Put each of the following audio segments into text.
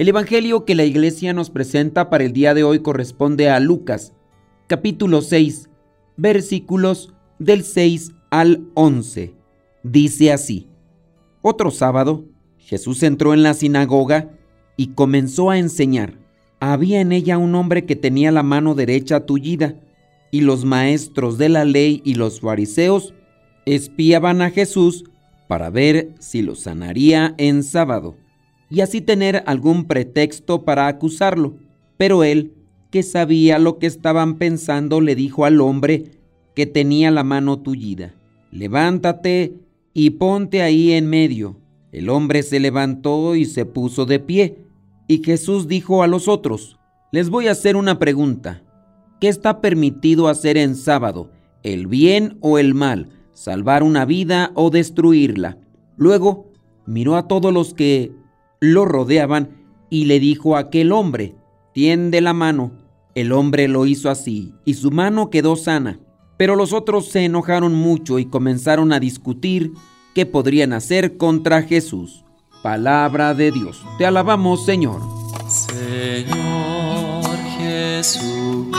El Evangelio que la iglesia nos presenta para el día de hoy corresponde a Lucas, capítulo 6, versículos del 6 al 11. Dice así, Otro sábado, Jesús entró en la sinagoga y comenzó a enseñar. Había en ella un hombre que tenía la mano derecha tullida, y los maestros de la ley y los fariseos espiaban a Jesús para ver si lo sanaría en sábado y así tener algún pretexto para acusarlo. Pero él, que sabía lo que estaban pensando, le dijo al hombre que tenía la mano tullida, levántate y ponte ahí en medio. El hombre se levantó y se puso de pie, y Jesús dijo a los otros, les voy a hacer una pregunta. ¿Qué está permitido hacer en sábado, el bien o el mal, salvar una vida o destruirla? Luego miró a todos los que lo rodeaban y le dijo a aquel hombre, tiende la mano. El hombre lo hizo así y su mano quedó sana. Pero los otros se enojaron mucho y comenzaron a discutir qué podrían hacer contra Jesús. Palabra de Dios. Te alabamos, Señor. Señor Jesucristo,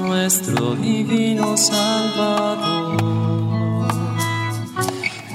nuestro divino Salvador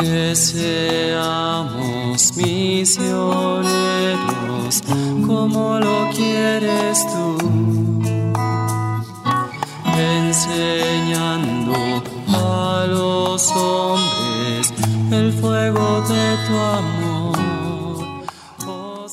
Que seamos misioneros como lo quieres tú, enseñando a los hombres el fuego de tu amor. Oh,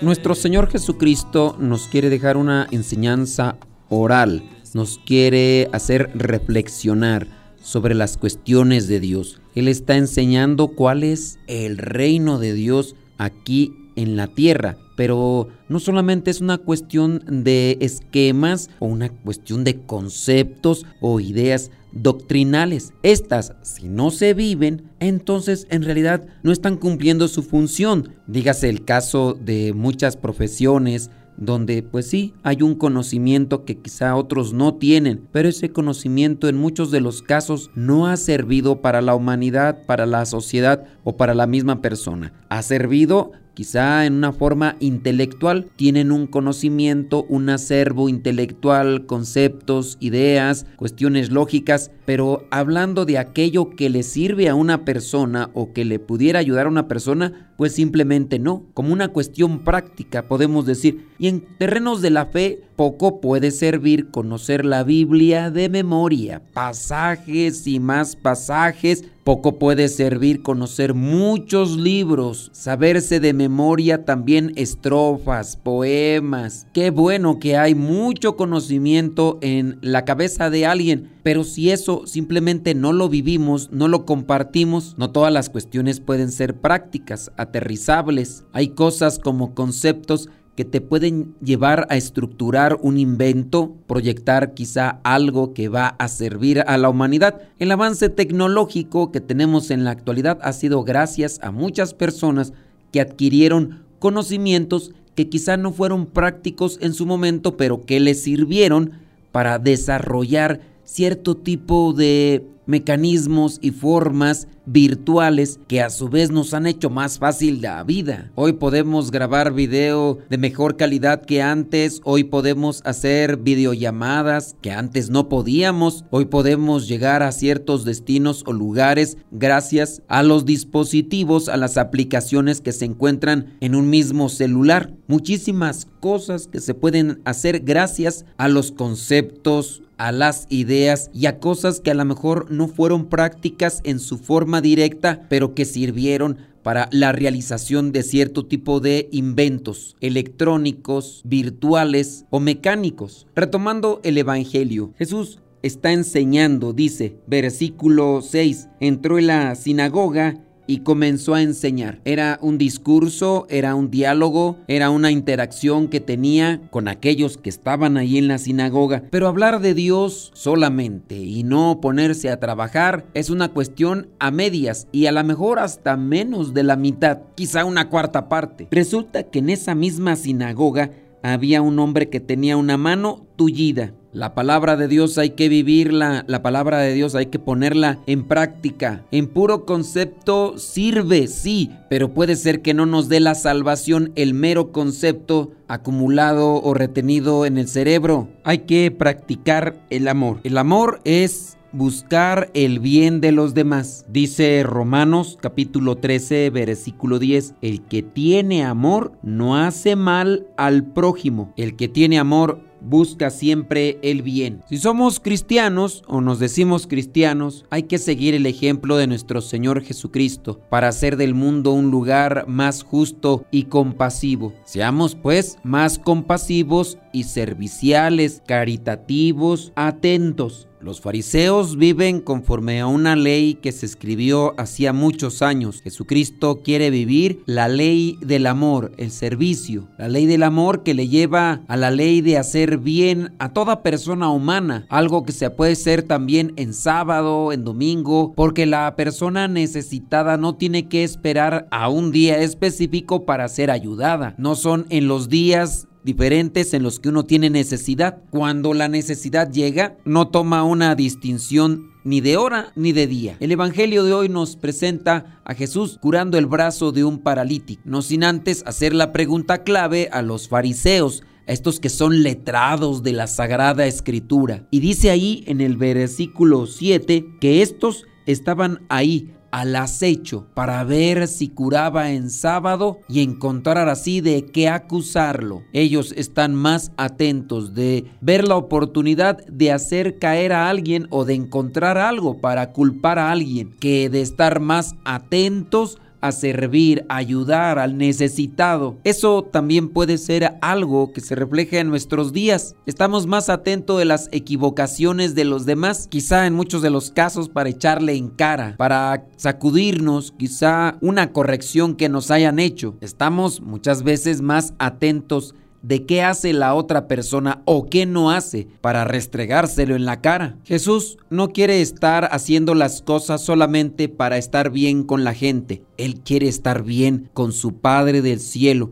Nuestro Señor Jesucristo nos quiere dejar una enseñanza oral, nos quiere hacer reflexionar sobre las cuestiones de Dios. Él está enseñando cuál es el reino de Dios aquí en la tierra. Pero no solamente es una cuestión de esquemas o una cuestión de conceptos o ideas doctrinales. Estas, si no se viven, entonces en realidad no están cumpliendo su función. Dígase el caso de muchas profesiones donde pues sí hay un conocimiento que quizá otros no tienen, pero ese conocimiento en muchos de los casos no ha servido para la humanidad, para la sociedad o para la misma persona. Ha servido quizá en una forma intelectual, tienen un conocimiento, un acervo intelectual, conceptos, ideas, cuestiones lógicas, pero hablando de aquello que le sirve a una persona o que le pudiera ayudar a una persona, pues simplemente no. Como una cuestión práctica podemos decir, y en terrenos de la fe poco puede servir conocer la Biblia de memoria, pasajes y más pasajes, poco puede servir conocer muchos libros, saberse de memoria también estrofas, poemas. Qué bueno que hay mucho conocimiento en la cabeza de alguien, pero si eso simplemente no lo vivimos, no lo compartimos, no todas las cuestiones pueden ser prácticas, aterrizables. Hay cosas como conceptos que te pueden llevar a estructurar un invento, proyectar quizá algo que va a servir a la humanidad. El avance tecnológico que tenemos en la actualidad ha sido gracias a muchas personas que adquirieron conocimientos que quizá no fueron prácticos en su momento, pero que les sirvieron para desarrollar cierto tipo de mecanismos y formas virtuales que a su vez nos han hecho más fácil la vida. Hoy podemos grabar video de mejor calidad que antes, hoy podemos hacer videollamadas que antes no podíamos, hoy podemos llegar a ciertos destinos o lugares gracias a los dispositivos, a las aplicaciones que se encuentran en un mismo celular. Muchísimas cosas que se pueden hacer gracias a los conceptos, a las ideas y a cosas que a lo mejor no fueron prácticas en su forma directa, pero que sirvieron para la realización de cierto tipo de inventos electrónicos, virtuales o mecánicos. Retomando el Evangelio, Jesús está enseñando, dice, versículo 6, entró en la sinagoga y comenzó a enseñar. Era un discurso, era un diálogo, era una interacción que tenía con aquellos que estaban ahí en la sinagoga. Pero hablar de Dios solamente y no ponerse a trabajar es una cuestión a medias y a lo mejor hasta menos de la mitad, quizá una cuarta parte. Resulta que en esa misma sinagoga había un hombre que tenía una mano tullida. La palabra de Dios hay que vivirla, la palabra de Dios hay que ponerla en práctica. En puro concepto sirve, sí, pero puede ser que no nos dé la salvación el mero concepto acumulado o retenido en el cerebro. Hay que practicar el amor. El amor es buscar el bien de los demás. Dice Romanos capítulo 13 versículo 10, el que tiene amor no hace mal al prójimo. El que tiene amor busca siempre el bien. Si somos cristianos o nos decimos cristianos, hay que seguir el ejemplo de nuestro Señor Jesucristo para hacer del mundo un lugar más justo y compasivo. Seamos pues más compasivos y serviciales, caritativos, atentos los fariseos viven conforme a una ley que se escribió hacía muchos años. Jesucristo quiere vivir la ley del amor, el servicio, la ley del amor que le lleva a la ley de hacer bien a toda persona humana, algo que se puede hacer también en sábado, en domingo, porque la persona necesitada no tiene que esperar a un día específico para ser ayudada. No son en los días diferentes en los que uno tiene necesidad. Cuando la necesidad llega, no toma una distinción ni de hora ni de día. El Evangelio de hoy nos presenta a Jesús curando el brazo de un paralítico, no sin antes hacer la pregunta clave a los fariseos, a estos que son letrados de la Sagrada Escritura. Y dice ahí en el versículo 7 que estos estaban ahí al acecho para ver si curaba en sábado y encontrar así de qué acusarlo. Ellos están más atentos de ver la oportunidad de hacer caer a alguien o de encontrar algo para culpar a alguien que de estar más atentos a servir, a ayudar al necesitado. Eso también puede ser algo que se refleja en nuestros días. Estamos más atentos de las equivocaciones de los demás, quizá en muchos de los casos para echarle en cara, para sacudirnos, quizá una corrección que nos hayan hecho. Estamos muchas veces más atentos de qué hace la otra persona o qué no hace para restregárselo en la cara. Jesús no quiere estar haciendo las cosas solamente para estar bien con la gente. Él quiere estar bien con su Padre del cielo.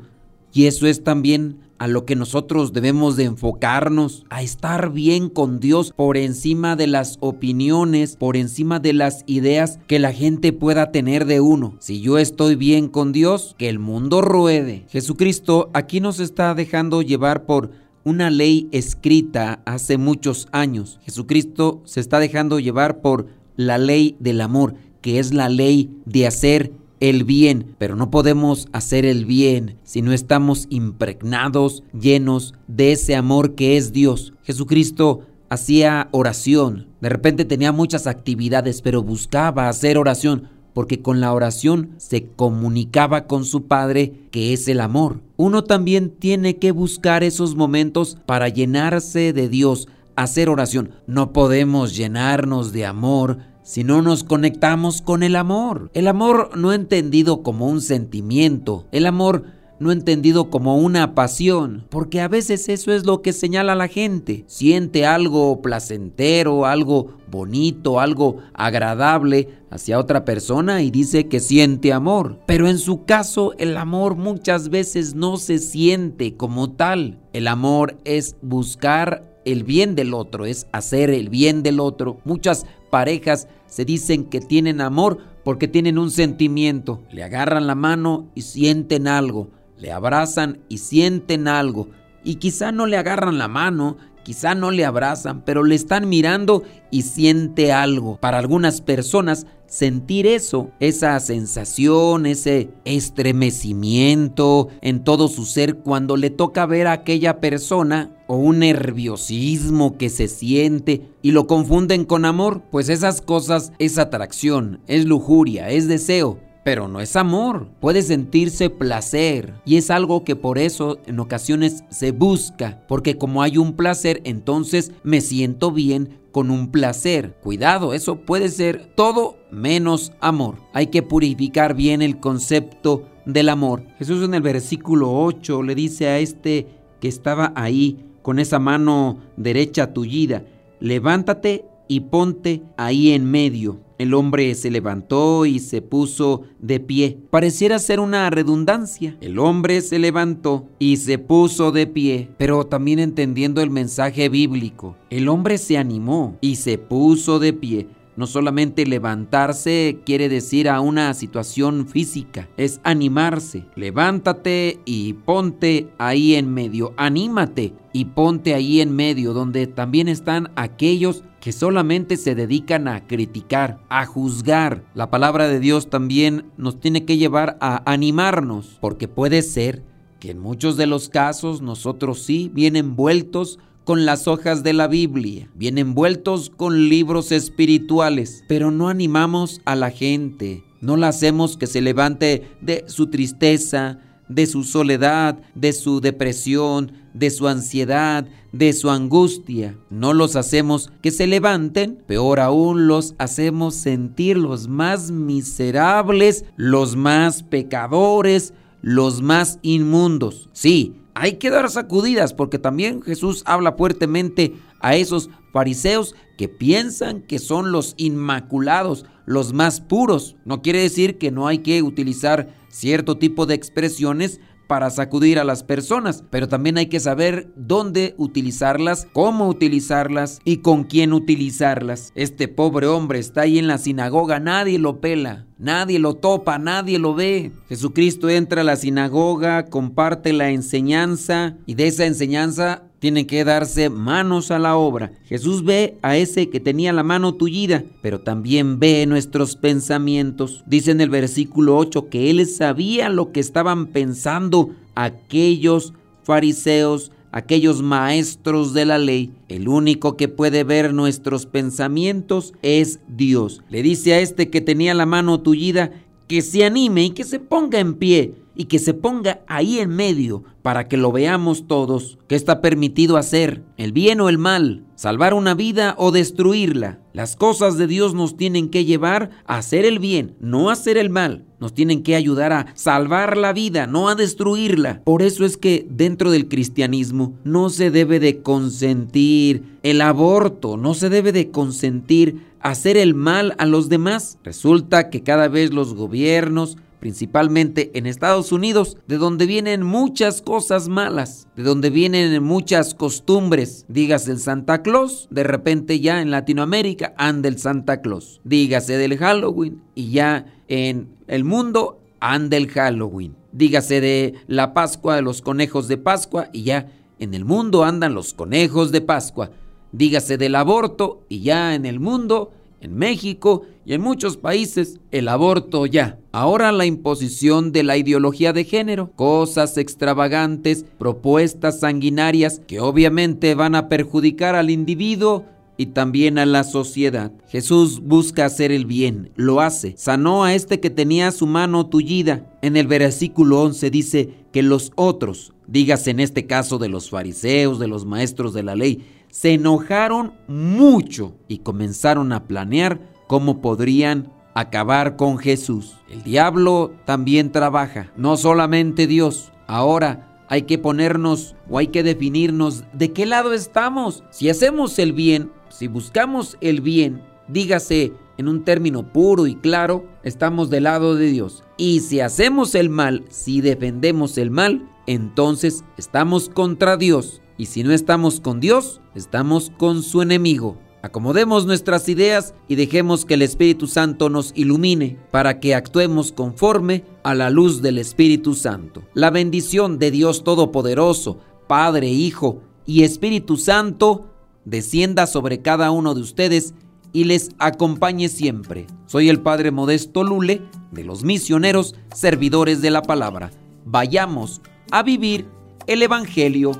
Y eso es también a lo que nosotros debemos de enfocarnos, a estar bien con Dios por encima de las opiniones, por encima de las ideas que la gente pueda tener de uno. Si yo estoy bien con Dios, que el mundo ruede. Jesucristo aquí nos está dejando llevar por una ley escrita hace muchos años. Jesucristo se está dejando llevar por la ley del amor, que es la ley de hacer el bien, pero no podemos hacer el bien si no estamos impregnados, llenos de ese amor que es Dios. Jesucristo hacía oración, de repente tenía muchas actividades, pero buscaba hacer oración porque con la oración se comunicaba con su Padre, que es el amor. Uno también tiene que buscar esos momentos para llenarse de Dios, hacer oración. No podemos llenarnos de amor si no nos conectamos con el amor. El amor no entendido como un sentimiento, el amor no entendido como una pasión, porque a veces eso es lo que señala la gente. Siente algo placentero, algo bonito, algo agradable hacia otra persona y dice que siente amor. Pero en su caso el amor muchas veces no se siente como tal. El amor es buscar el bien del otro, es hacer el bien del otro. Muchas parejas se dicen que tienen amor porque tienen un sentimiento. Le agarran la mano y sienten algo. Le abrazan y sienten algo. Y quizá no le agarran la mano, quizá no le abrazan, pero le están mirando y siente algo. Para algunas personas sentir eso, esa sensación, ese estremecimiento en todo su ser cuando le toca ver a aquella persona o un nerviosismo que se siente y lo confunden con amor, pues esas cosas es atracción, es lujuria, es deseo. Pero no es amor, puede sentirse placer y es algo que por eso en ocasiones se busca, porque como hay un placer, entonces me siento bien con un placer. Cuidado, eso puede ser todo menos amor. Hay que purificar bien el concepto del amor. Jesús en el versículo 8 le dice a este que estaba ahí con esa mano derecha tullida, levántate y ponte ahí en medio. El hombre se levantó y se puso de pie. Pareciera ser una redundancia. El hombre se levantó y se puso de pie, pero también entendiendo el mensaje bíblico. El hombre se animó y se puso de pie. No solamente levantarse quiere decir a una situación física, es animarse. Levántate y ponte ahí en medio, anímate y ponte ahí en medio, donde también están aquellos que solamente se dedican a criticar, a juzgar. La palabra de Dios también nos tiene que llevar a animarnos, porque puede ser que en muchos de los casos nosotros sí vienen envueltos con las hojas de la Biblia, bien envueltos con libros espirituales, pero no animamos a la gente, no la hacemos que se levante de su tristeza, de su soledad, de su depresión, de su ansiedad, de su angustia. No los hacemos que se levanten, peor aún los hacemos sentir los más miserables, los más pecadores, los más inmundos. Sí, hay que dar sacudidas porque también Jesús habla fuertemente a esos fariseos que piensan que son los inmaculados, los más puros. No quiere decir que no hay que utilizar cierto tipo de expresiones para sacudir a las personas, pero también hay que saber dónde utilizarlas, cómo utilizarlas y con quién utilizarlas. Este pobre hombre está ahí en la sinagoga, nadie lo pela. Nadie lo topa, nadie lo ve. Jesucristo entra a la sinagoga, comparte la enseñanza y de esa enseñanza tienen que darse manos a la obra. Jesús ve a ese que tenía la mano tullida, pero también ve nuestros pensamientos. Dice en el versículo 8 que él sabía lo que estaban pensando aquellos fariseos, aquellos maestros de la ley. El único que puede ver nuestros pensamientos es Dios. Le dice a este que tenía la mano tullida que se anime y que se ponga en pie y que se ponga ahí en medio para que lo veamos todos. ¿Qué está permitido hacer? ¿El bien o el mal? ¿Salvar una vida o destruirla? Las cosas de Dios nos tienen que llevar a hacer el bien, no a hacer el mal. Nos tienen que ayudar a salvar la vida, no a destruirla. Por eso es que dentro del cristianismo no se debe de consentir el aborto, no se debe de consentir hacer el mal a los demás. Resulta que cada vez los gobiernos principalmente en Estados Unidos, de donde vienen muchas cosas malas, de donde vienen muchas costumbres. Dígase el Santa Claus, de repente ya en Latinoamérica anda el Santa Claus. Dígase del Halloween y ya en el mundo anda el Halloween. Dígase de la Pascua, de los conejos de Pascua y ya en el mundo andan los conejos de Pascua. Dígase del aborto y ya en el mundo en México y en muchos países el aborto ya. Ahora la imposición de la ideología de género, cosas extravagantes, propuestas sanguinarias que obviamente van a perjudicar al individuo y también a la sociedad. Jesús busca hacer el bien, lo hace. Sanó a este que tenía su mano tullida. En el versículo 11 dice que los otros, dígase en este caso de los fariseos, de los maestros de la ley, se enojaron mucho y comenzaron a planear cómo podrían acabar con Jesús. El diablo también trabaja, no solamente Dios. Ahora hay que ponernos o hay que definirnos de qué lado estamos. Si hacemos el bien, si buscamos el bien, dígase en un término puro y claro, estamos del lado de Dios. Y si hacemos el mal, si defendemos el mal, entonces estamos contra Dios y si no estamos con Dios, estamos con su enemigo. Acomodemos nuestras ideas y dejemos que el Espíritu Santo nos ilumine para que actuemos conforme a la luz del Espíritu Santo. La bendición de Dios Todopoderoso, Padre, Hijo y Espíritu Santo, descienda sobre cada uno de ustedes y les acompañe siempre. Soy el Padre Modesto Lule, de los misioneros servidores de la palabra. Vayamos a vivir el Evangelio.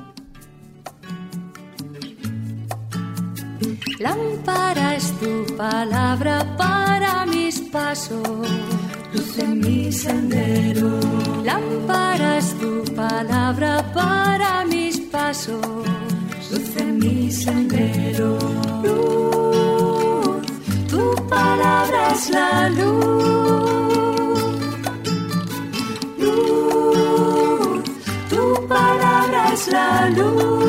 Lámpara es tu palabra para mis pasos, luz en mi sendero. Lámpara es tu palabra para mis pasos, luz en mi sendero. Luz, tu palabra es la luz. Luz, tu palabra es la luz.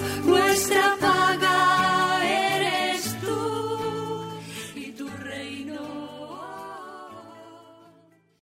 nuestra paz.